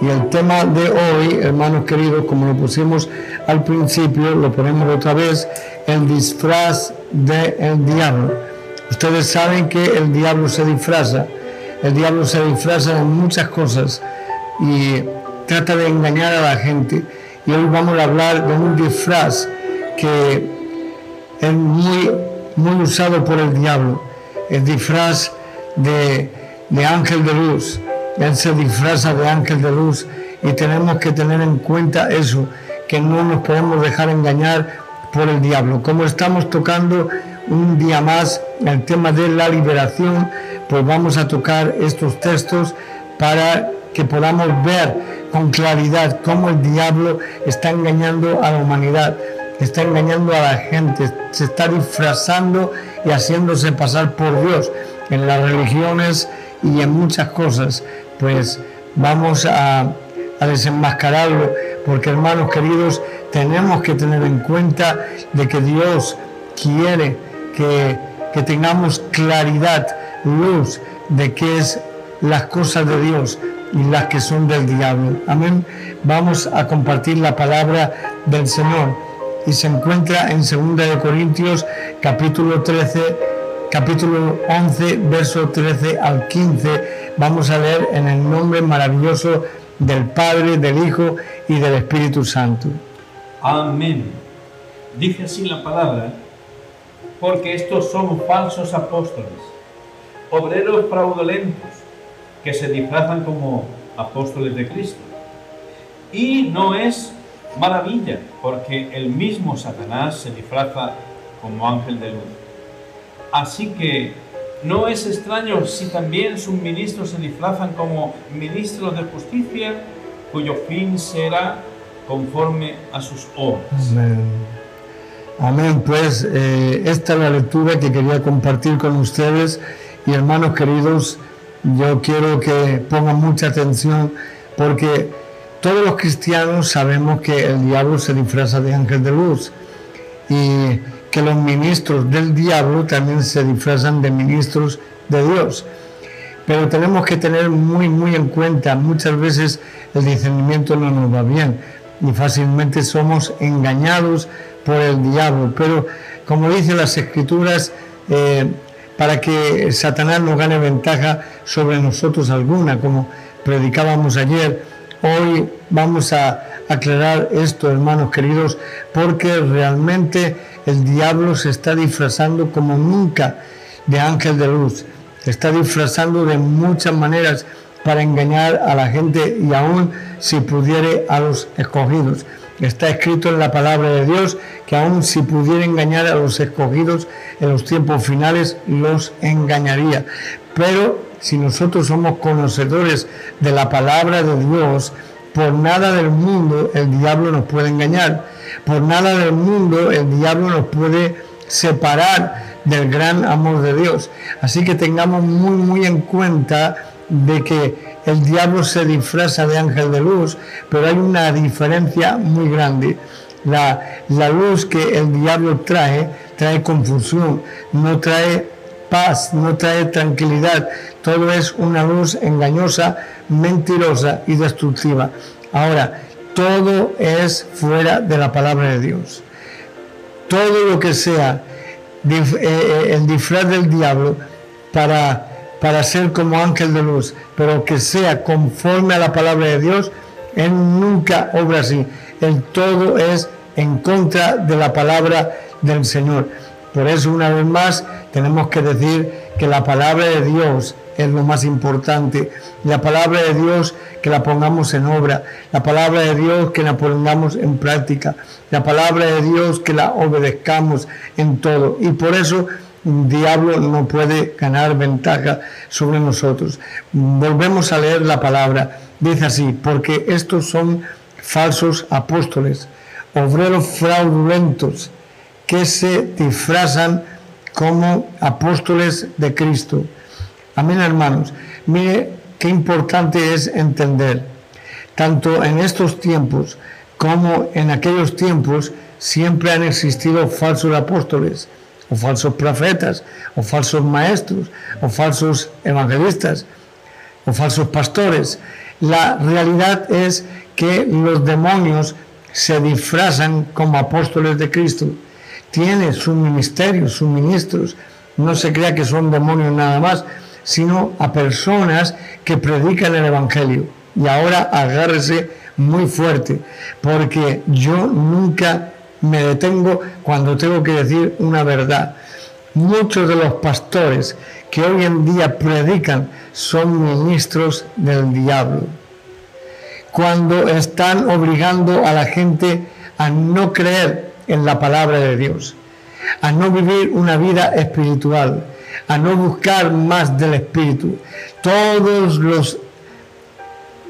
Y el tema de hoy, hermanos queridos, como lo pusimos al principio, lo ponemos otra vez, el disfraz del diablo. Ustedes saben que el diablo se disfraza, el diablo se disfraza en muchas cosas y trata de engañar a la gente. Y hoy vamos a hablar de un disfraz que es muy, muy usado por el diablo, el disfraz de, de ángel de luz. Él se disfraza de ángel de luz y tenemos que tener en cuenta eso, que no nos podemos dejar engañar por el diablo. Como estamos tocando un día más el tema de la liberación, pues vamos a tocar estos textos para que podamos ver con claridad cómo el diablo está engañando a la humanidad, está engañando a la gente, se está disfrazando y haciéndose pasar por Dios en las religiones y en muchas cosas. Pues vamos a, desenmascararlo, porque hermanos queridos, tenemos que tener en cuenta de que Dios quiere que, que tengamos claridad, luz de qué es las cosas de Dios y las que son del diablo. Amén. Vamos a compartir la palabra del Señor y se encuentra en 2 de Corintios capítulo 13 capítulo 11 verso 13 al 15. Vamos a leer en el nombre maravilloso del Padre, del Hijo y del Espíritu Santo. Amén. Dice así la palabra, porque estos son falsos apóstoles, obreros fraudulentos, que se disfrazan como apóstoles de Cristo. Y no es maravilla, porque el mismo Satanás se disfraza como ángel de luz. Así que no es extraño si también sus ministros se disfrazan como ministros de justicia, cuyo fin será conforme a sus obras. Amén. Amén. Pues eh, esta es la lectura que quería compartir con ustedes y hermanos queridos, yo quiero que pongan mucha atención porque todos los cristianos sabemos que el diablo se disfraza de ángel de luz y que los ministros del diablo también se disfrazan de ministros de Dios. Pero tenemos que tener muy, muy en cuenta, muchas veces el discernimiento no nos va bien y fácilmente somos engañados por el diablo. Pero como dicen las escrituras, eh, para que Satanás no gane ventaja sobre nosotros alguna, como predicábamos ayer, hoy vamos a aclarar esto, hermanos queridos, porque realmente el diablo se está disfrazando como nunca de ángel de luz, está disfrazando de muchas maneras para engañar a la gente y aún si pudiere a los escogidos. Está escrito en la palabra de Dios que aún si pudiera engañar a los escogidos en los tiempos finales, los engañaría. Pero si nosotros somos conocedores de la palabra de Dios, por nada del mundo el diablo nos puede engañar. Por nada del mundo el diablo nos puede separar del gran amor de Dios. Así que tengamos muy, muy en cuenta de que el diablo se disfraza de ángel de luz, pero hay una diferencia muy grande. La, la luz que el diablo trae, trae confusión, no trae paz, no trae tranquilidad. Todo es una luz engañosa, mentirosa y destructiva. Ahora, todo es fuera de la palabra de Dios. Todo lo que sea eh, eh, el disfraz del diablo para para ser como ángel de luz, pero que sea conforme a la palabra de Dios, Él nunca obra así. El todo es en contra de la palabra del Señor. Por eso, una vez más, tenemos que decir que la palabra de Dios es lo más importante. La palabra de Dios que la pongamos en obra. La palabra de Dios que la pongamos en práctica. La palabra de Dios que la obedezcamos en todo. Y por eso un diablo no puede ganar ventaja sobre nosotros. Volvemos a leer la palabra. Dice así, porque estos son falsos apóstoles, obreros fraudulentos, que se disfrazan como apóstoles de Cristo. Amén, hermanos. Mire qué importante es entender, tanto en estos tiempos como en aquellos tiempos, siempre han existido falsos apóstoles o falsos profetas, o falsos maestros, o falsos evangelistas, o falsos pastores. La realidad es que los demonios se disfrazan como apóstoles de Cristo. Tienen sus ministerios, sus ministros. No se crea que son demonios nada más, sino a personas que predican el Evangelio. Y ahora agárrese muy fuerte, porque yo nunca me detengo cuando tengo que decir una verdad. Muchos de los pastores que hoy en día predican son ministros del diablo. Cuando están obligando a la gente a no creer en la palabra de Dios, a no vivir una vida espiritual, a no buscar más del Espíritu. Todos los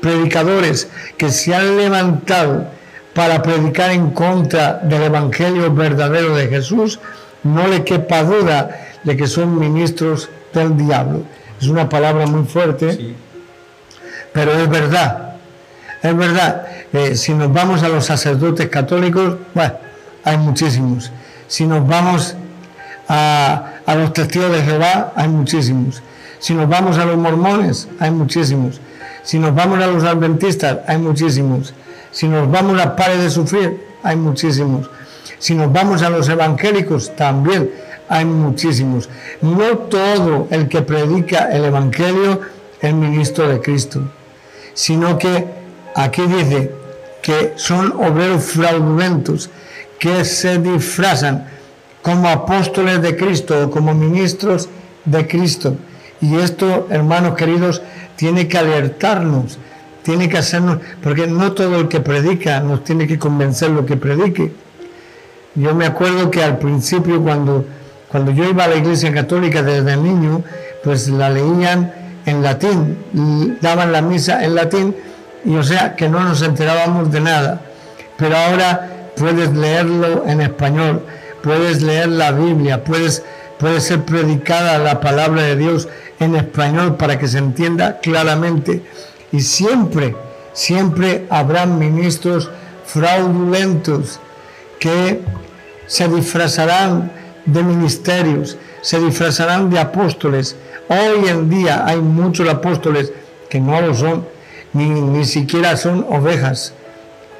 predicadores que se han levantado para predicar en contra del Evangelio verdadero de Jesús, no le quepa duda de que son ministros del diablo. Es una palabra muy fuerte, pero es verdad. Es verdad. Eh, si nos vamos a los sacerdotes católicos, bueno, hay muchísimos. Si nos vamos a, los testigos de Jehová, hay muchísimos. Si nos vamos a los mormones, hay muchísimos. Si nos vamos a los adventistas, hay muchísimos. Si nos vamos a pares de sufrir, hay muchísimos. Si nos vamos a los evangélicos, también hay muchísimos. No todo el que predica el Evangelio es ministro de Cristo, sino que aquí dice que son obreros fraudulentos que se disfrazan como apóstoles de Cristo o como ministros de Cristo. Y esto, hermanos queridos, tiene que alertarnos, tiene que hacernos, porque no todo el que predica nos tiene que convencer lo que predique. Yo me acuerdo que al principio cuando cuando yo iba a la iglesia católica desde niño, pues la leían en latín, daban la misa en latín, y o sea que no nos enterábamos de nada. Pero ahora puedes leerlo en español, puedes leer la Biblia, puedes, puede ser predicada la palabra de Dios en español para que se entienda claramente. Y siempre, siempre habrán ministros fraudulentos que se disfrazarán de ministerios, se disfrazarán de apóstoles. Hoy en día hay muchos apóstoles que no lo son, ni, ni siquiera son ovejas,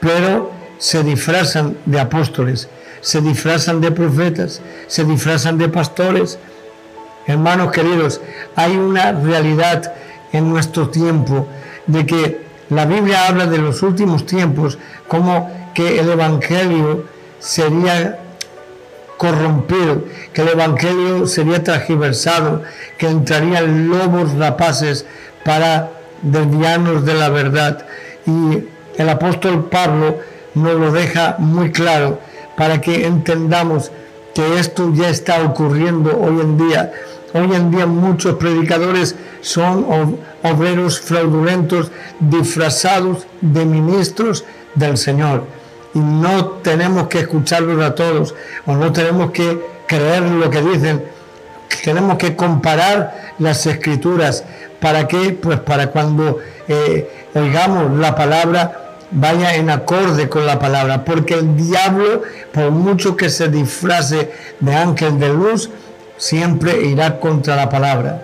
pero se disfrazan de apóstoles, se disfrazan de profetas, se disfrazan de pastores. Hermanos queridos, hay una realidad en nuestro tiempo de que la Biblia habla de los últimos tiempos como que el Evangelio sería corrompido, que el Evangelio sería transgiversado, que entrarían lobos rapaces para desviarnos de la verdad. Y el apóstol Pablo nos lo deja muy claro para que entendamos que esto ya está ocurriendo hoy en día. Hoy en día muchos predicadores son obreros fraudulentos disfrazados de ministros del Señor y no tenemos que escucharlos a todos o no tenemos que creer lo que dicen. Tenemos que comparar las escrituras. ¿Para qué? Pues para cuando eh, oigamos la palabra vaya en acorde con la palabra, porque el diablo, por mucho que se disfrace de ángel de luz, siempre irá contra la palabra.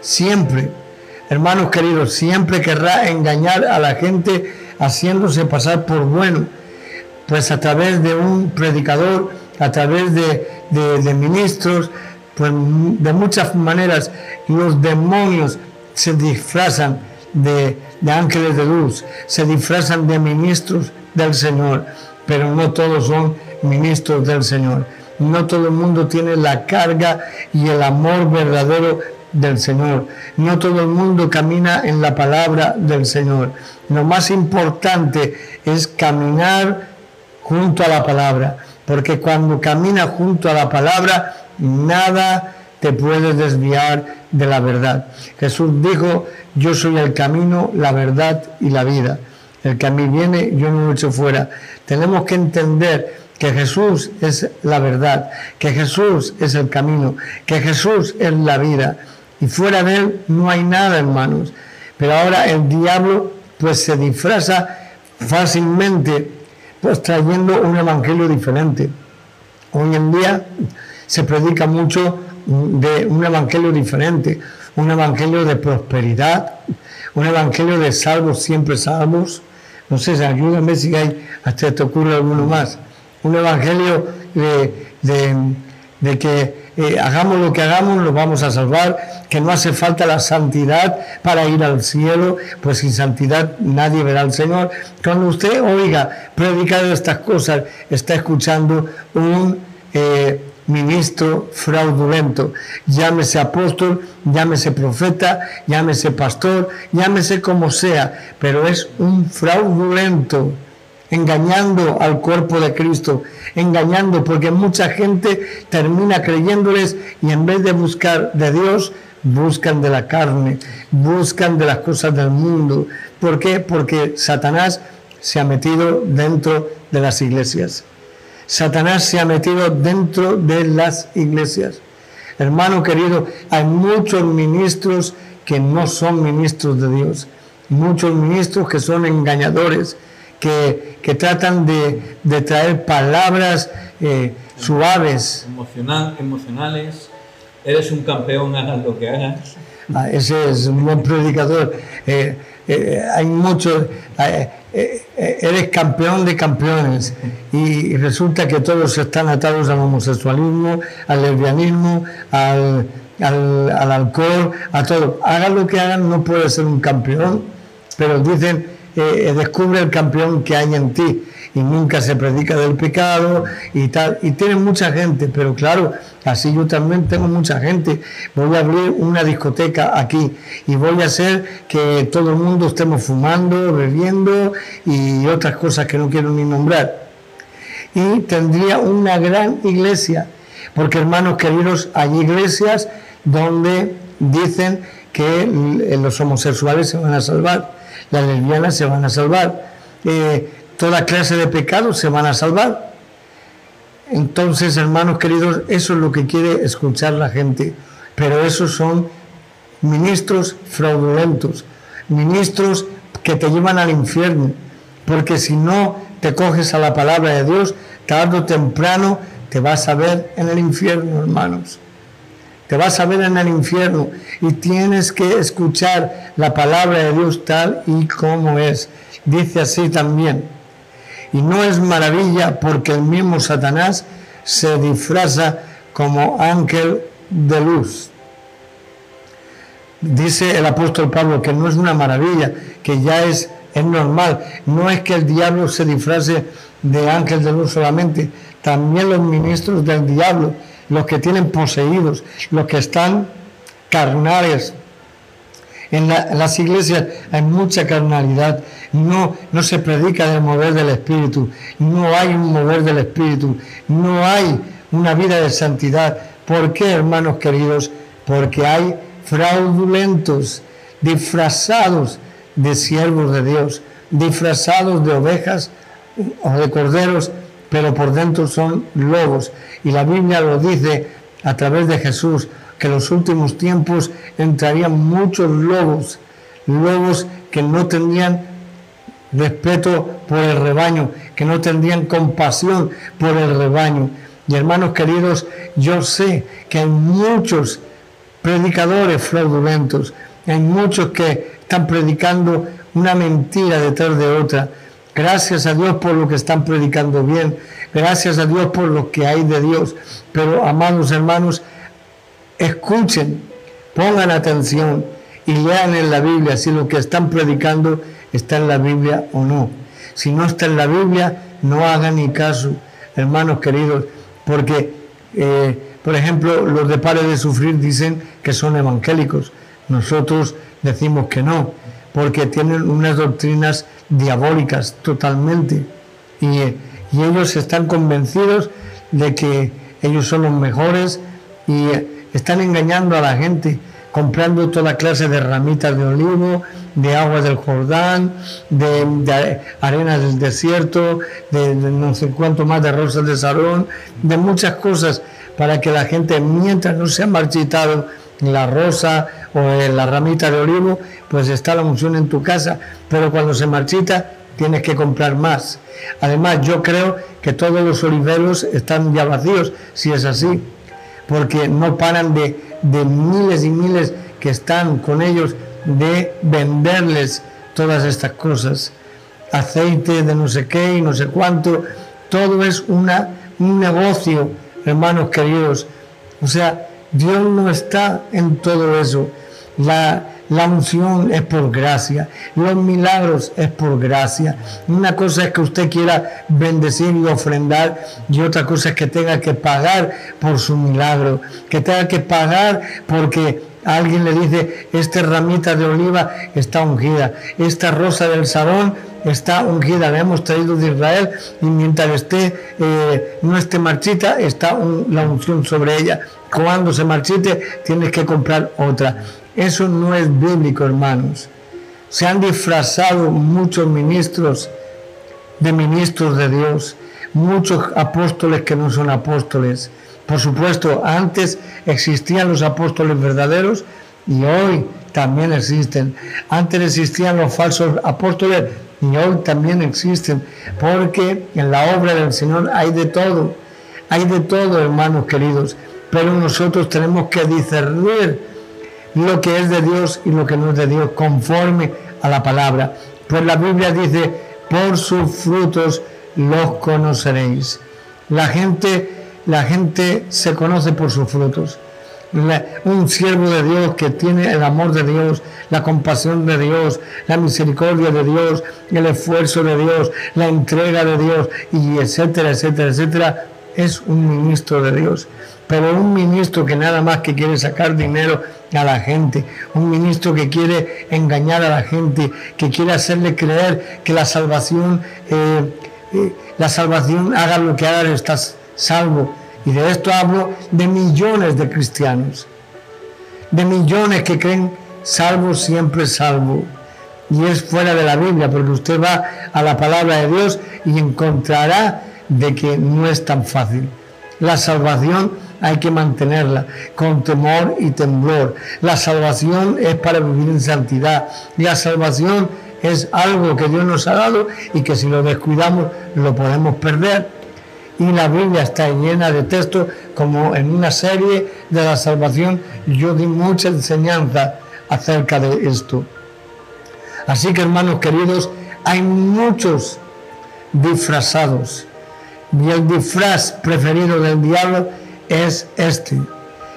Siempre. Hermanos queridos, siempre querrá engañar a la gente haciéndose pasar por bueno pues a través de un predicador, a través de, ministros, pues de muchas maneras los demonios se disfrazan de, de, ángeles de luz, se disfrazan de ministros del Señor, pero no todos son ministros del Señor. No todo el mundo tiene la carga y el amor verdadero del Señor. No todo el mundo camina en la palabra del Señor. Lo más importante es caminar junto a la palabra, porque cuando caminas junto a la palabra, nada te puede desviar de la verdad. Jesús dijo, yo soy el camino, la verdad y la vida. El que a mí viene, yo no lo echo fuera. Tenemos que entender que Jesús es la verdad, que Jesús es el camino, que Jesús es la vida. Y fuera de él no hay nada, hermanos. Pero ahora el diablo pues se disfraza fácilmente pues trayendo un evangelio diferente. Hoy en día se predica mucho de un evangelio diferente, un evangelio de prosperidad, un evangelio de salvos siempre salvos. No sé, ayúdame si hay, hasta te ocurre alguno más. Un evangelio de, que eh, hagamos lo que hagamos, nos vamos a salvar, que no hace falta la santidad para ir al cielo, pues sin santidad nadie verá al Señor. Cuando usted oiga predicar estas cosas, está escuchando un eh, ministro fraudulento, llámese apóstol, llámese profeta, llámese pastor, llámese como sea, pero es un fraudulento, engañando al cuerpo de Cristo, engañando porque mucha gente termina creyéndoles y en vez de buscar de Dios, buscan de la carne, buscan de las cosas del mundo. ¿Por qué? Porque Satanás se ha metido dentro de las iglesias. Satanás se ha metido dentro de las iglesias. Hermano querido, hay muchos ministros que no son ministros de Dios, muchos ministros que son engañadores, que, tratan de, traer palabras eh, suaves. Emocional, emocionales. Eres un campeón, hagas lo que hagas. Ah, ese es un buen predicador. Eh, eh, hay muchos eh, eres campeón de campeones y resulta que todos están atados al homosexualismo, al lesbianismo, al, al, alcohol, a todo. Hagan lo que hagan, no puede ser un campeón, pero dicen, descubre el campeón que hay en ti y nunca se predica del pecado y tal. Y tienen mucha gente, pero claro, así yo también tengo mucha gente. Voy a abrir una discoteca aquí y voy a hacer que todo el mundo estemos fumando, bebiendo y otras cosas que no quiero ni nombrar. Y tendría una gran iglesia, porque hermanos queridos, hay iglesias donde dicen que los homosexuales se van a salvar, las lesbianas se van a salvar. Eh, toda clase de pecados se van a salvar. Entonces, hermanos queridos, eso es lo que quiere escuchar la gente. Pero esos son ministros fraudulentos, ministros que te llevan al infierno. Porque si no te coges a la palabra de Dios, tarde o temprano te vas a ver en el infierno, hermanos. Te vas a ver en el infierno y tienes que escuchar la palabra de Dios tal y como es. Dice así también. Y no es maravilla porque el mismo Satanás se disfraza como ángel de luz. Dice el apóstol Pablo que no es una maravilla, que ya es, es normal. No es que el diablo se disfrace de ángel de luz solamente, también los ministros del diablo, los que tienen poseídos, los que están carnales, en, las iglesias hay mucha carnalidad, no, no se predica del mover del Espíritu, no hay un mover del Espíritu, no hay una vida de santidad. ¿Por qué, hermanos queridos? Porque hay fraudulentos, disfrazados de siervos de Dios, disfrazados de ovejas o de corderos, pero por dentro son lobos. Y la Biblia lo dice a través de Jesús, que en los últimos tiempos entrarían muchos lobos, lobos que no tendrían respeto por el rebaño, que no tendrían compasión por el rebaño. Y hermanos queridos, yo sé que hay muchos predicadores fraudulentos, hay muchos que están predicando una mentira detrás de otra. Gracias a Dios por lo que están predicando bien, gracias a Dios por lo que hay de Dios. Pero, amados hermanos, escuchen, pongan atención y lean en la Biblia si lo que están predicando está en la Biblia o no. Si no está en la Biblia, no hagan ni caso, hermanos queridos, porque, eh, por ejemplo, los de Pares de Sufrir dicen que son evangélicos. Nosotros decimos que no, porque tienen unas doctrinas diabólicas totalmente. Y, y ellos están convencidos de que ellos son los mejores y están engañando a la gente, comprando toda clase de ramitas de olivo, de agua del Jordán, de, arena del desierto, de, no sé cuánto más de rosas de Sarón, de muchas cosas, para que la gente, mientras no se ha marchitado la rosa o la ramita de olivo, pues está la unción en tu casa, pero cuando se marchita tienes que comprar más. Además, yo creo que todos los oliveros están ya vacíos, si es así porque no paran de, miles y miles que están con ellos de venderles todas estas cosas. Aceite de no sé qué y no sé cuánto. Todo es una, un negocio, hermanos queridos. O sea, Dios no está en todo eso. La, la unción es por gracia, los milagros es por gracia. Una cosa es que usted quiera bendecir y ofrendar y otra cosa es que tenga que pagar por su milagro, que tenga que pagar porque alguien le dice, esta ramita de oliva está ungida, esta rosa del salón está ungida, la hemos traído de Israel y mientras esté, eh, no esté marchita, está la unción sobre ella. Cuando se marchite, tienes que comprar otra. Eso no es bíblico, hermanos. Se han disfrazado muchos ministros de ministros de Dios, muchos apóstoles que no son apóstoles. Por supuesto, antes existían los apóstoles verdaderos y hoy también existen. Antes existían los falsos apóstoles y hoy también existen, porque en la obra del Señor hay de todo, hay de todo, hermanos queridos, pero nosotros tenemos que discernir lo que es de Dios y lo que no es de Dios, conforme a la palabra. Pues la Biblia dice, por sus frutos los conoceréis. La gente, la gente se conoce por sus frutos. un siervo de Dios que tiene el amor de Dios, la compasión de Dios, la misericordia de Dios, el esfuerzo de Dios, la entrega de Dios, y etcétera, etcétera, etcétera, es un ministro de Dios. Pero un ministro que nada más que quiere sacar dinero a la gente, un ministro que quiere engañar a la gente, que quiere hacerle creer que la salvación, eh, eh, la salvación haga lo que haga, estás salvo. Y de esto hablo de millones de cristianos, de millones que creen salvo siempre salvo. Y es fuera de la Biblia, porque usted va a la palabra de Dios y encontrará de que no es tan fácil. La salvación hay que mantenerla con temor y temblor. La salvación es para vivir en santidad. La salvación es algo que Dios nos ha dado y que si lo descuidamos lo podemos perder. Y la Biblia está llena de textos como en una serie de la salvación. Yo di mucha enseñanza acerca de esto. Así que hermanos queridos, hay muchos disfrazados. Y el disfraz preferido del diablo es este,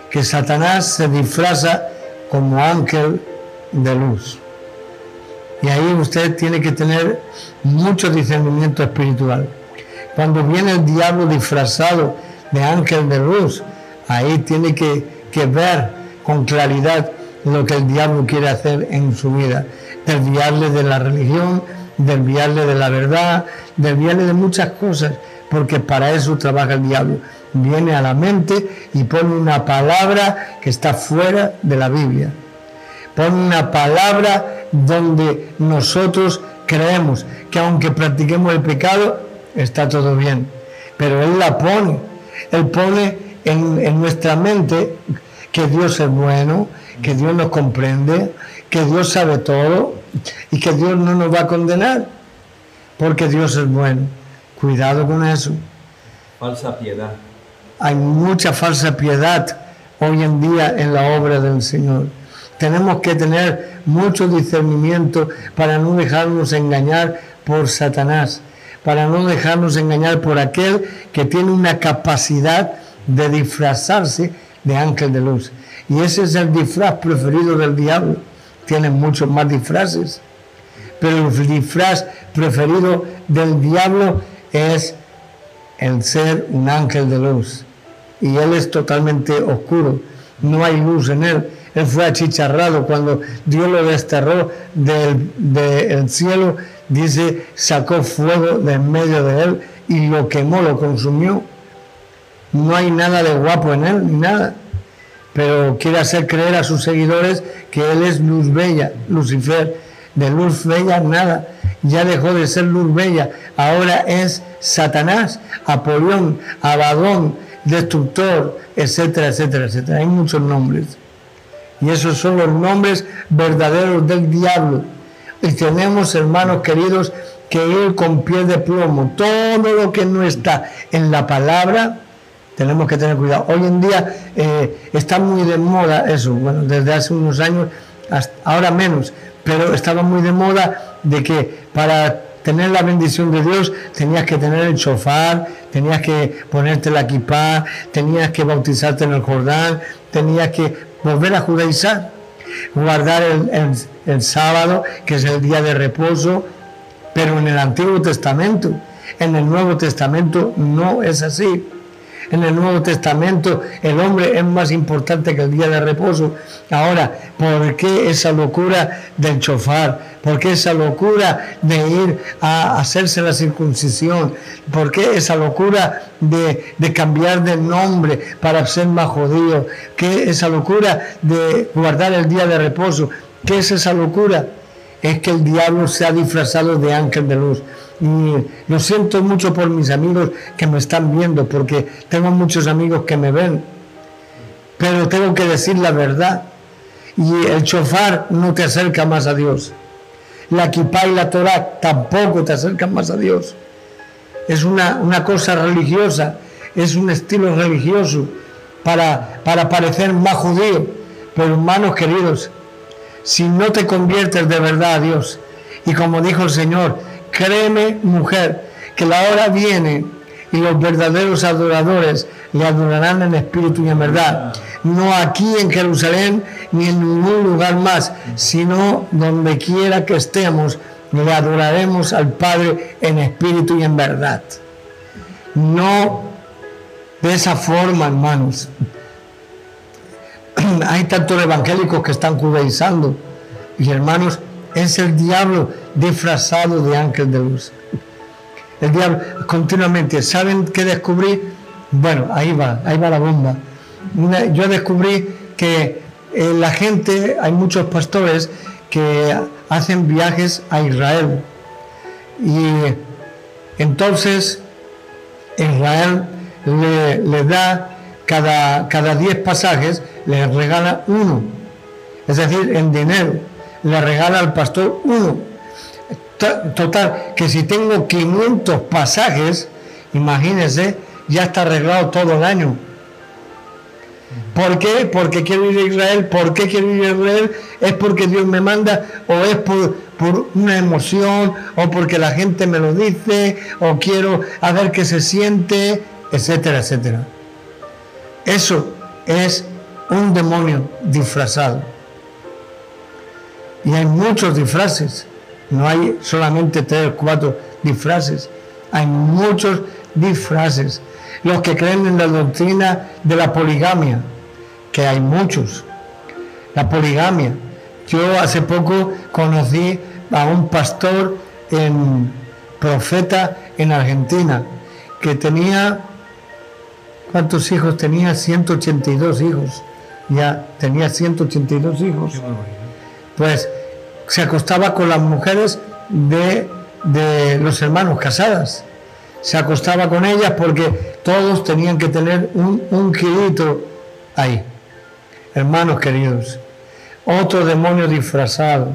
que Satanás se disfraza como ángel de luz. Y ahí usted tiene que tener mucho discernimiento espiritual. Cuando viene el diablo disfrazado de ángel de luz, ahí tiene que, ver con claridad lo que el diablo quiere hacer en su vida. Desviarle de la religión, desviarle de la verdad, desviarle de muchas cosas, porque para eso trabaja el diablo viene a la mente y pone una palabra que está fuera de la Biblia. Pone una palabra donde nosotros creemos que aunque practiquemos el pecado, está todo bien. Pero Él la pone. Él pone en, nuestra mente que Dios es bueno, que Dios nos comprende, que Dios sabe todo y que Dios no nos va a condenar, porque Dios es bueno. Cuidado con eso. Falsa piedad hay mucha falsa piedad hoy en día en la obra del Señor. Tenemos que tener mucho discernimiento para no dejarnos engañar por Satanás, para no dejarnos engañar por aquel que tiene una capacidad de disfrazarse de ángel de luz. Y ese es el disfraz preferido del diablo. Tiene muchos más disfraces, pero el disfraz preferido del diablo es el ser un ángel de luz. Y él es totalmente oscuro, no hay luz en él. Él fue achicharrado cuando Dios lo desterró del, cielo, dice, sacó fuego de en medio de él y lo quemó, lo consumió. No hay nada de guapo en él, ni nada. Pero quiere hacer creer a sus seguidores que él es luz bella, Lucifer. De luz bella, nada ya dejó de ser luz bella, ahora es Satanás, Apolión, Abadón, destructor, etcétera, etcétera, etcétera. Hay muchos nombres. Y esos son los nombres verdaderos del diablo. Y tenemos, hermanos queridos, que ir con pie de plomo. Todo lo que no está en la palabra, tenemos que tener cuidado. Hoy en día eh, está muy de moda eso. Bueno, desde hace unos años ahora menos, pero estaba muy de moda de que para tener la bendición de Dios tenías que tener el chofar, tenías que ponerte la equipa, tenías que bautizarte en el Jordán, tenías que volver a judaizar, guardar el sábado, que es el día de reposo, pero en el Antiguo Testamento, en el Nuevo Testamento no es así en el Nuevo Testamento el hombre es más importante que el día de reposo. Ahora, ¿por qué esa locura del chofar? ¿Por qué esa locura de ir a hacerse la circuncisión? ¿Por qué esa locura de, cambiar de nombre para ser más judío? ¿Qué esa locura de guardar el día de reposo? ¿Qué es esa locura? Es que el diablo se ha disfrazado de ángel de luz. Y lo siento mucho por mis amigos que me están viendo, porque tengo muchos amigos que me ven. Pero tengo que decir la verdad. Y el chofar no te acerca más a Dios. La kippah y la Torah tampoco te acercan más a Dios. Es una, una cosa religiosa, es un estilo religioso para, para parecer más judío. Pero hermanos queridos, si no te conviertes de verdad a Dios, y como dijo el Señor, Créeme, mujer, que la hora viene y los verdaderos adoradores le adorarán en espíritu y en verdad. No aquí en Jerusalén ni en ningún lugar más, sino donde quiera que estemos, le adoraremos al Padre en espíritu y en verdad. No de esa forma, hermanos. Hay tantos evangélicos que están judaizando. Y hermanos, es el diablo disfrazado de ángel de luz. El diablo continuamente, ¿saben qué descubrí? Bueno, ahí va, ahí va la bomba. yo descubrí que eh, la gente, hay muchos pastores que hacen viajes a Israel. Y entonces Israel le, da cada, cada 10 pasajes, le regala uno, es decir, en dinero le regala al pastor uno. Total, que si tengo 500 pasajes, imagínense, ya está arreglado todo el año. ¿Por qué? Porque quiero ir a Israel. ¿Por qué quiero ir a Israel? ¿Es porque Dios me manda o es por, una emoción o porque la gente me lo dice o quiero a ver qué se siente, etcétera, etcétera? Eso es un demonio disfrazado. Y hay muchos disfraces, no hay solamente tres o cuatro disfraces, hay muchos disfraces. Los que creen en la doctrina de la poligamia, que hay muchos. La poligamia. Yo hace poco conocí a un pastor en profeta en Argentina que tenía ¿cuántos hijos tenía? 182 hijos. Ya tenía 182 hijos. Pues se acostaba con las mujeres de, los hermanos casadas. Se acostaba con ellas porque todos tenían que tener un, un ahí. Hermanos queridos, otro demonio disfrazado.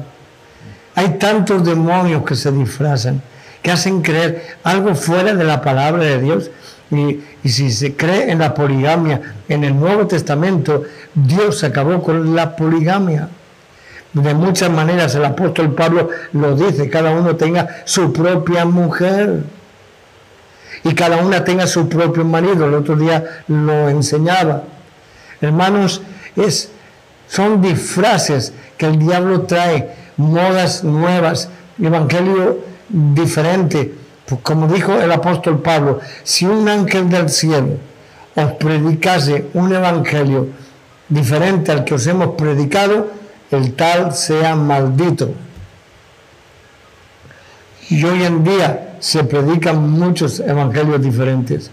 Hay tantos demonios que se disfrazan, que hacen creer algo fuera de la palabra de Dios. Y, y, si se cree en la poligamia en el Nuevo Testamento, Dios acabó con la poligamia de muchas maneras el apóstol Pablo lo dice, cada uno tenga su propia mujer y cada una tenga su propio marido. El otro día lo enseñaba. Hermanos, es, son disfraces que el diablo trae, modas nuevas, evangelio diferente. Pues como dijo el apóstol Pablo, si un ángel del cielo os predicase un evangelio diferente al que os hemos predicado, el tal sea maldito. Y hoy en día se predican muchos evangelios diferentes.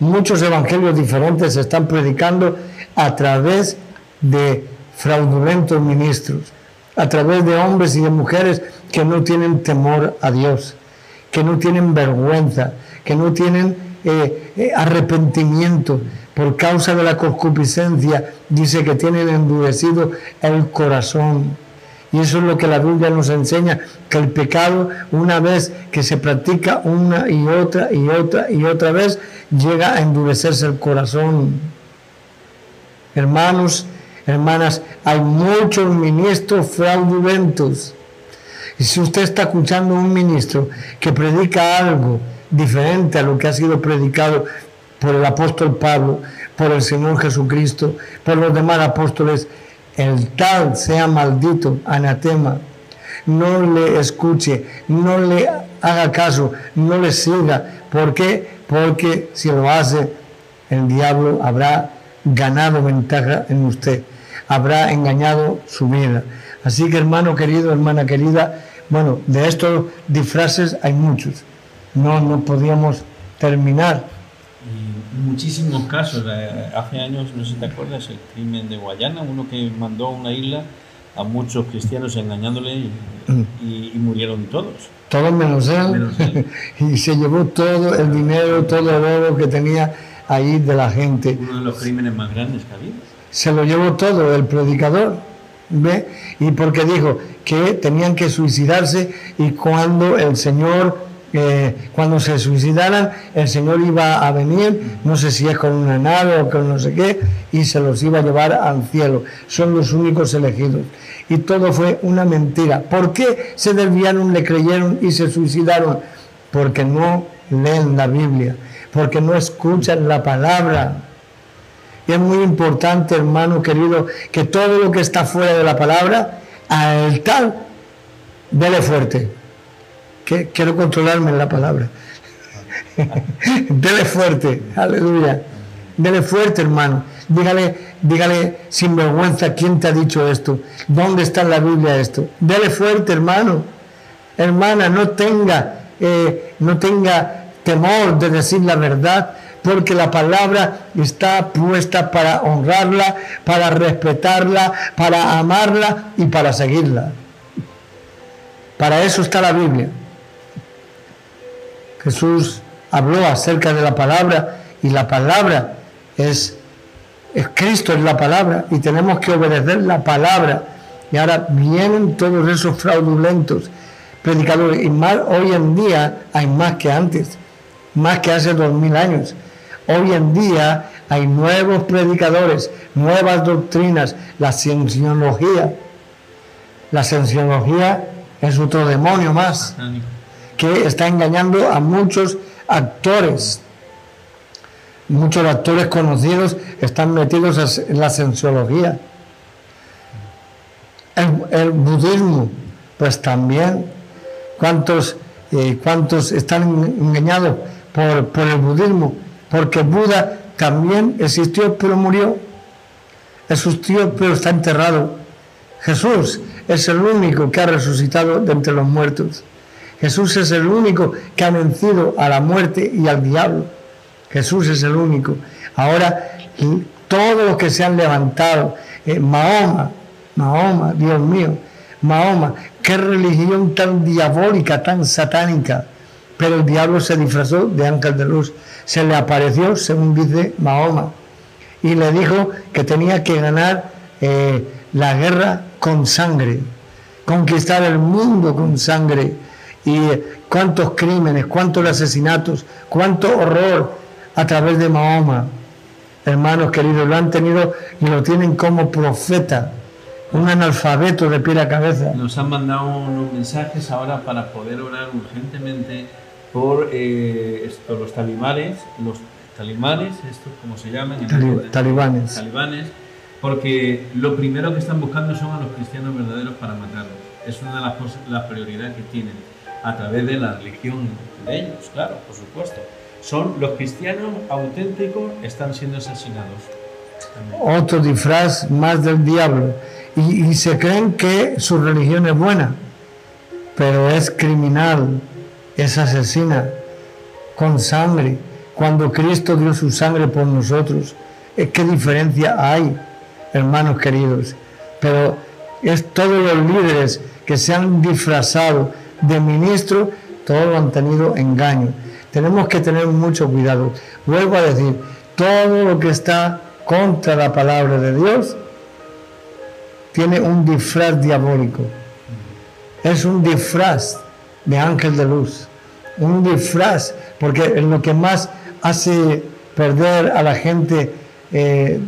Muchos evangelios diferentes se están predicando a través de fraudulentos ministros, a través de hombres y de mujeres que no tienen temor a Dios, que no tienen vergüenza, que no tienen eh, eh, arrepentimiento, por causa de la concupiscencia, dice que tienen endurecido el corazón. Y eso es lo que la Biblia nos enseña, que el pecado, una vez que se practica una y otra y otra y otra vez, llega a endurecerse el corazón. Hermanos, Hermanas, hay muchos ministros fraudulentos. Y si usted está escuchando un ministro que predica algo diferente a lo que ha sido predicado por el apóstol Pablo, por el Señor Jesucristo, por los demás apóstoles, el tal sea maldito, anatema. No le escuche, no le haga caso, no le siga. ¿Por qué? Porque si lo hace, el diablo habrá ganado ventaja en usted, habrá engañado su vida. Así que hermano querido, hermana querida, bueno, de estos disfraces hay muchos. No, no podíamos terminar. Muchísimos casos. Eh, hace años, no sé si te acuerdas, el crimen de Guayana, uno que mandó a una isla a muchos cristianos engañándole y, mm. murieron todos. Todos menos él. y se llevó todo el dinero, todo el oro que tenía ahí de la gente. Uno de los crímenes más grandes que había. Se lo llevó todo el predicador, ¿ve? Y porque dijo que tenían que suicidarse y cuando el Señor cuando se suicidaran, el Señor iba a venir, no sé si es con una nave o con no sé qué, y se los iba a llevar al cielo. Son los únicos elegidos. Y todo fue una mentira. ¿Por qué se desviaron, le creyeron y se suicidaron? Porque no leen la Biblia, porque no escuchan la palabra. Y es muy importante, hermano querido, que todo lo que está fuera de la palabra, al tal, dele fuerte quiero controlarme en la palabra. Dele fuerte, aleluya. Dele fuerte, hermano. Dígale, dígale sin vergüenza quién te ha dicho esto. ¿Dónde está en la Biblia esto? Dele fuerte, hermano. Hermana, no tenga, eh, no tenga temor de decir la verdad, porque la palabra está puesta para honrarla, para respetarla, para amarla y para seguirla. Para eso está la Biblia. Jesús habló acerca de la palabra y la palabra es, es Cristo, es la palabra y tenemos que obedecer la palabra. Y ahora vienen todos esos fraudulentos predicadores y más hoy en día hay más que antes, más que hace dos mil años. Hoy en día hay nuevos predicadores, nuevas doctrinas, la cienciología. La cienciología es otro demonio más que está engañando a muchos actores. Muchos actores conocidos están metidos en la sensuología. El, budismo, pues también. ¿Cuántos, eh, ¿Cuántos están engañados por, por el budismo? Porque Buda también existió pero murió. Existió pero está enterrado. Jesús es el único que ha resucitado de entre los muertos. Jesús es el único que ha vencido a la muerte y al diablo. Jesús es el único. Ahora, todos los que se han levantado, eh, Mahoma, Mahoma, Dios mío, Mahoma, qué religión tan diabólica, tan satánica. Pero el diablo se disfrazó de ángel de luz. Se le apareció, según dice Mahoma, y le dijo que tenía que ganar eh, la guerra con sangre, conquistar el mundo con sangre y cuántos crímenes, cuántos asesinatos, cuánto horror a través de Mahoma. Hermanos queridos, lo han tenido y lo tienen como profeta, un analfabeto de pie a cabeza. Nos han mandado unos mensajes ahora para poder orar urgentemente por eh, esto, los talibanes, los talibanes, estos como se llaman, talibanes. talibanes, porque lo primero que están buscando son a los cristianos verdaderos para matarlos. Es una de las, las prioridades que tienen a través de la religión de ellos, claro, por supuesto. Son los cristianos auténticos están siendo asesinados. Otro disfraz más del diablo. Y, se creen que su religión es buena, pero es criminal, es asesina, con sangre. Cuando Cristo dio su sangre por nosotros, ¿qué diferencia hay, hermanos queridos? Pero es todos los líderes que se han disfrazado de ministro, todos han tenido engaño. Tenemos que tener mucho cuidado. Vuelvo a decir, todo lo que está contra la palabra de Dios tiene un disfraz diabólico. Es un disfraz de ángel de luz. Un disfraz, porque lo que más hace perder a la gente, eh,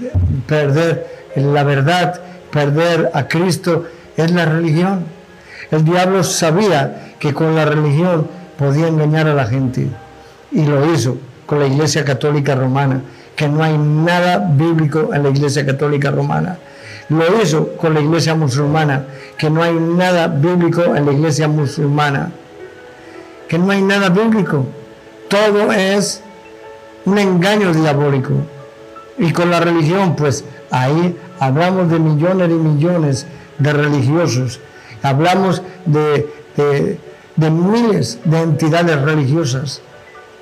perder la verdad, perder a Cristo, es la religión. El diablo sabía que con la religión podía engañar a la gente y lo hizo con la Iglesia Católica Romana, que no hay nada bíblico en la Iglesia Católica Romana. Lo hizo con la Iglesia Musulmana, que no hay nada bíblico en la Iglesia Musulmana. Que no hay nada bíblico. Todo es un engaño diabólico. Y con la religión, pues ahí hablamos de millones y millones de religiosos. Hablamos de, de miles de entidades religiosas.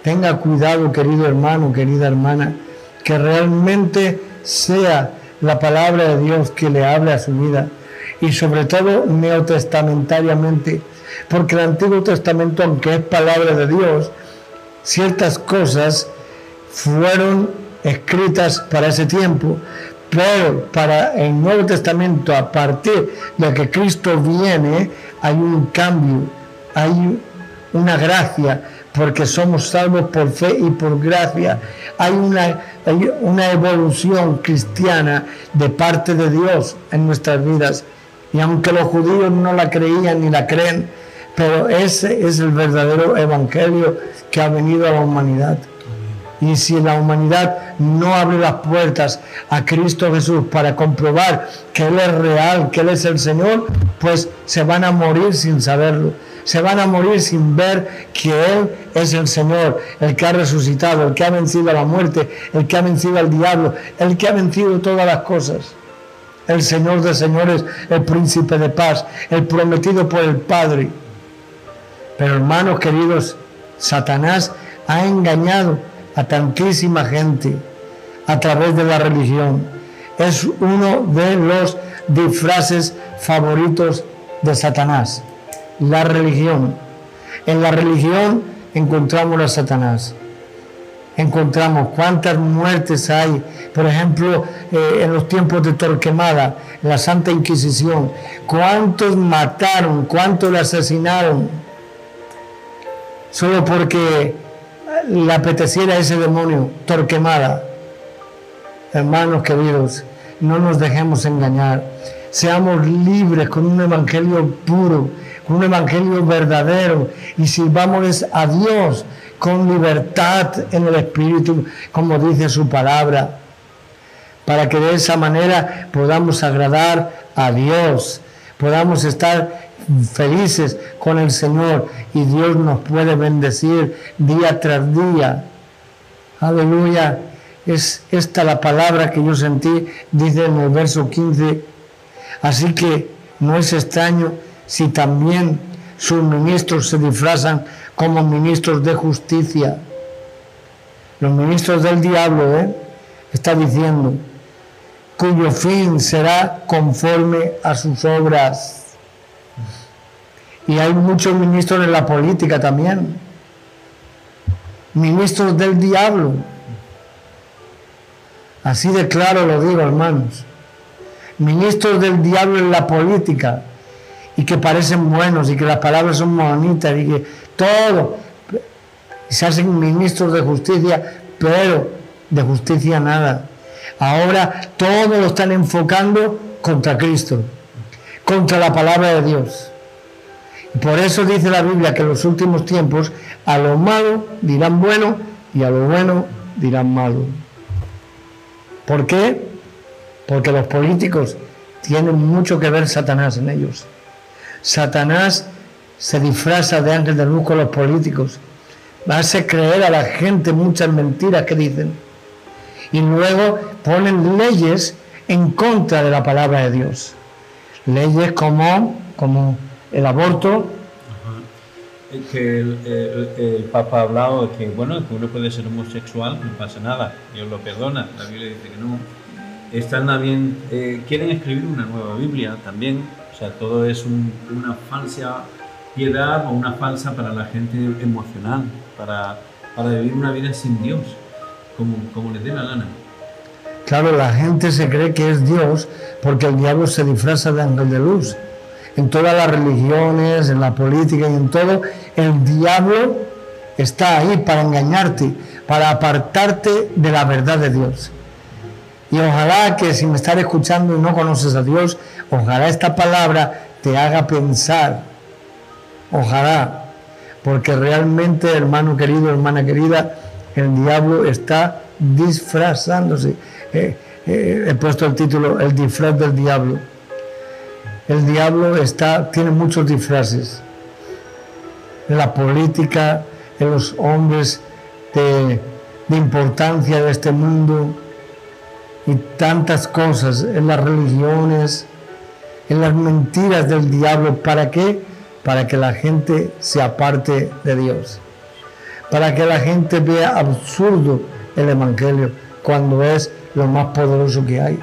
Tenga cuidado, querido hermano, querida hermana, que realmente sea la palabra de Dios que le hable a su vida y sobre todo neotestamentariamente, porque el Antiguo Testamento, aunque es palabra de Dios, ciertas cosas fueron escritas para ese tiempo, pero para el Nuevo Testamento, a partir de que Cristo viene, hay un cambio, hay una gracia, porque somos salvos por fe y por gracia. Hay una, una evolución cristiana de parte de Dios en nuestras vidas. Y aunque los judíos no la creían ni la creen, pero ese es el verdadero evangelio que ha venido a la humanidad. Y si la humanidad no abre las puertas a Cristo Jesús para comprobar que Él es real, que Él es el Señor, pues se van a morir sin saberlo se van a morir sin ver que Él es el Señor, el que ha resucitado, el que ha vencido a la muerte, el que ha vencido al diablo, el que ha vencido todas las cosas. El Señor de señores, el príncipe de paz, el prometido por el Padre. Pero hermanos queridos, Satanás ha engañado a tantísima gente a través de la religión. Es uno de los disfraces favoritos de Satanás la religión. En la religión encontramos a Satanás. Encontramos cuántas muertes hay, por ejemplo, eh, en los tiempos de Torquemada, la Santa Inquisición, cuántos mataron, cuántos asesinaron, solo porque le apeteciera ese demonio, Torquemada. Hermanos queridos, no nos dejemos engañar, seamos libres con un evangelio puro, un evangelio verdadero y sirvamos a Dios con libertad en el Espíritu, como dice su palabra, para que de esa manera podamos agradar a Dios, podamos estar felices con el Señor y Dios nos puede bendecir día tras día. Aleluya. Es esta la palabra que yo sentí, dice en el verso 15. Así que no es extraño si también sus ministros se disfrazan como ministros de justicia. Los ministros del diablo, ¿eh? está diciendo, cuyo fin será conforme a sus obras. Y hay muchos ministros en la política también, ministros del diablo. Así de claro lo digo, hermanos. Ministros del diablo en la política y que parecen buenos y que las palabras son bonitas y que todo se hacen ministros de justicia, pero de justicia nada. Ahora todo lo están enfocando contra Cristo, contra la palabra de Dios. Por eso dice la Biblia que en los últimos tiempos a lo malo dirán bueno y a lo bueno dirán malo. ¿Por qué? Porque los políticos tienen mucho que ver Satanás en ellos. Satanás se disfraza de ángel de luz con los políticos, hace creer a la gente muchas mentiras que dicen y luego ponen leyes en contra de la palabra de Dios. Leyes como, como el aborto. Que el, Papa ha hablado de que, bueno, que uno puede ser homosexual, no pasa nada, Dios lo perdona. La Biblia dice que no. Están también, eh, quieren escribir una nueva Biblia también todo es una falsa piedad o una falsa para la gente emocional, para, para vivir una vida sin Dios, como, como les dé la gana. Claro, la gente se cree que es Dios porque el diablo se disfraza de ángel de luz. En todas las religiones, en la política y en todo, el diablo está ahí para engañarte, para apartarte de la verdad de Dios. Y ojalá que si me estás escuchando y no conoces a Dios, ojalá esta palabra te haga pensar. Ojalá. Porque realmente, hermano querido, hermana querida, el diablo está disfrazándose. Eh, eh, he puesto el título El disfraz del diablo. El diablo está, tiene muchos disfraces. En la política, en los hombres de, de importancia de este mundo, y tantas cosas, en las religiones, en las mentiras del diablo. ¿Para qué? Para que la gente se aparte de Dios. Para que la gente vea absurdo el Evangelio cuando es lo más poderoso que hay.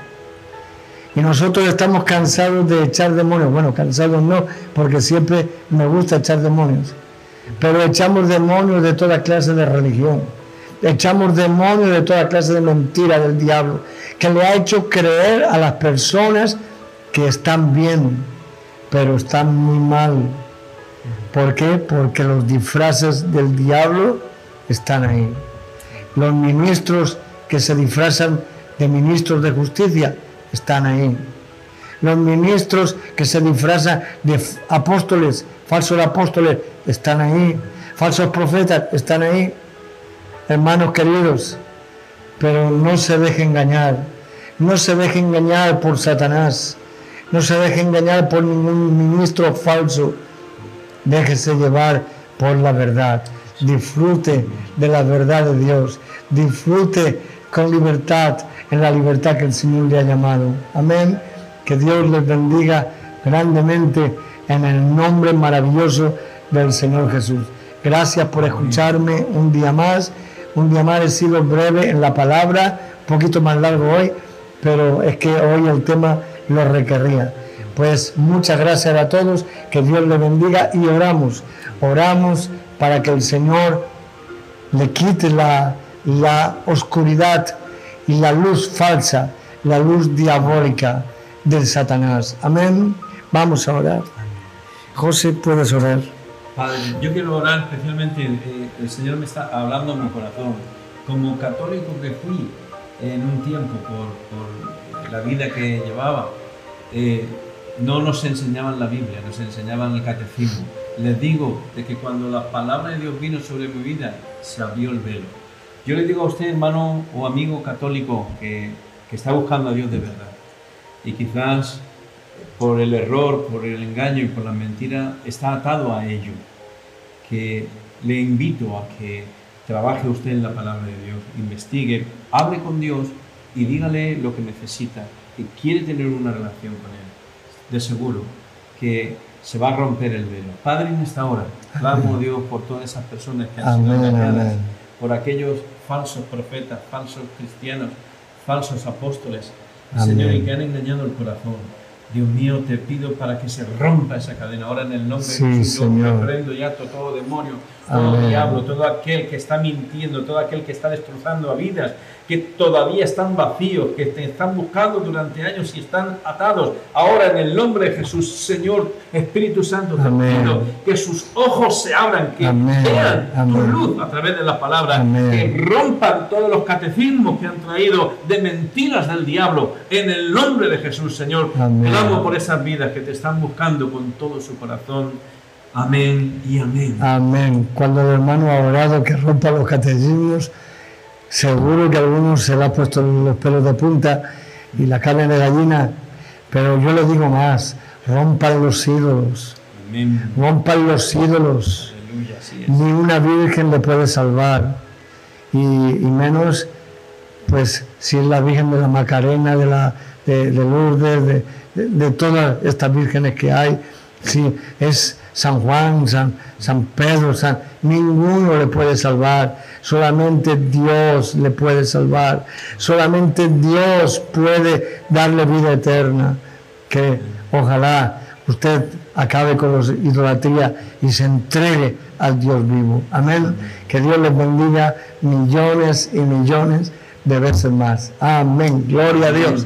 Y nosotros estamos cansados de echar demonios. Bueno, cansados no, porque siempre me gusta echar demonios. Pero echamos demonios de toda clase de religión echamos demonios de toda clase de mentira del diablo, que le ha hecho creer a las personas que están bien, pero están muy mal. ¿Por qué? Porque los disfraces del diablo están ahí. Los ministros que se disfrazan de ministros de justicia están ahí. Los ministros que se disfrazan de apóstoles, falsos apóstoles, están ahí. Falsos profetas están ahí. Hermanos queridos, pero no se deje engañar, no se deje engañar por Satanás, no se deje engañar por ningún ministro falso, déjese llevar por la verdad, disfrute de la verdad de Dios, disfrute con libertad, en la libertad que el Señor le ha llamado. Amén. Que Dios les bendiga grandemente en el nombre maravilloso del Señor Jesús. Gracias por escucharme un día más un día más he sido breve en la palabra, un poquito más largo hoy, pero es que hoy el tema lo requería. Pues muchas gracias a todos, que Dios les bendiga y oramos, oramos para que el Señor le quite la, la oscuridad la luz falsa, la luz diabólica del Satanás. Amén. Vamos a orar. José, puedes orar. Padre, yo quiero orar especialmente, eh, el Señor me está hablando en mi corazón. Como católico que fui en un tiempo por, la vida que llevaba, eh, no nos enseñaban la Biblia, nos enseñaban el catecismo. Les digo de que cuando la palabra de Dios vino sobre mi vida, se abrió el velo. Yo le digo a usted, hermano o amigo católico, que, que está buscando a Dios de verdad. Y quizás por el error, por el engaño y por la mentira, está atado a ello que le invito a que trabaje usted en la palabra de Dios, investigue, hable con Dios y dígale lo que necesita, que quiere tener una relación con Él. De seguro que se va a romper el velo. Padre, en esta hora, clamo a Dios por todas esas personas que han sido engañadas, por aquellos falsos profetas, falsos cristianos, falsos apóstoles, Señor, y que han engañado el corazón. Dios mío, te pido para que se rompa esa cadena. Ahora en el nombre de Jesús, yo reprendo ya todo demonio, todo diablo, todo aquel que está mintiendo, todo aquel que está destrozando a vidas, que todavía están vacíos, que te están buscando durante años y están atados. Ahora en el nombre de Jesús, Señor Espíritu Santo, te pido que sus ojos se abran, que vean tu luz a través de la palabra, que rompan todos los catecismos que han traído de mentiras del diablo. En el nombre de Jesús, Señor, clamo por esas vidas que te están buscando con todo su corazón. Amén y amén. Amén. Cuando el hermano ha orado que rompa los catecismos, Seguro que a algunos se le ha puesto los pelos de punta y la carne de gallina, pero yo le digo más, rompan los ídolos, rompan los ídolos. Ni una virgen le puede salvar, y, menos pues si es la Virgen de la Macarena, de, la, de, Lourdes, de, de, todas estas vírgenes que hay, si es San Juan, San, San Pedro, San, ninguno le puede salvar, solamente Dios le puede salvar, solamente Dios puede darle vida eterna, que ojalá usted acabe con la idolatría y se entregue al Dios vivo. Amén. Que Dios les bendiga millones y millones de veces más. Amén. Gloria a Dios.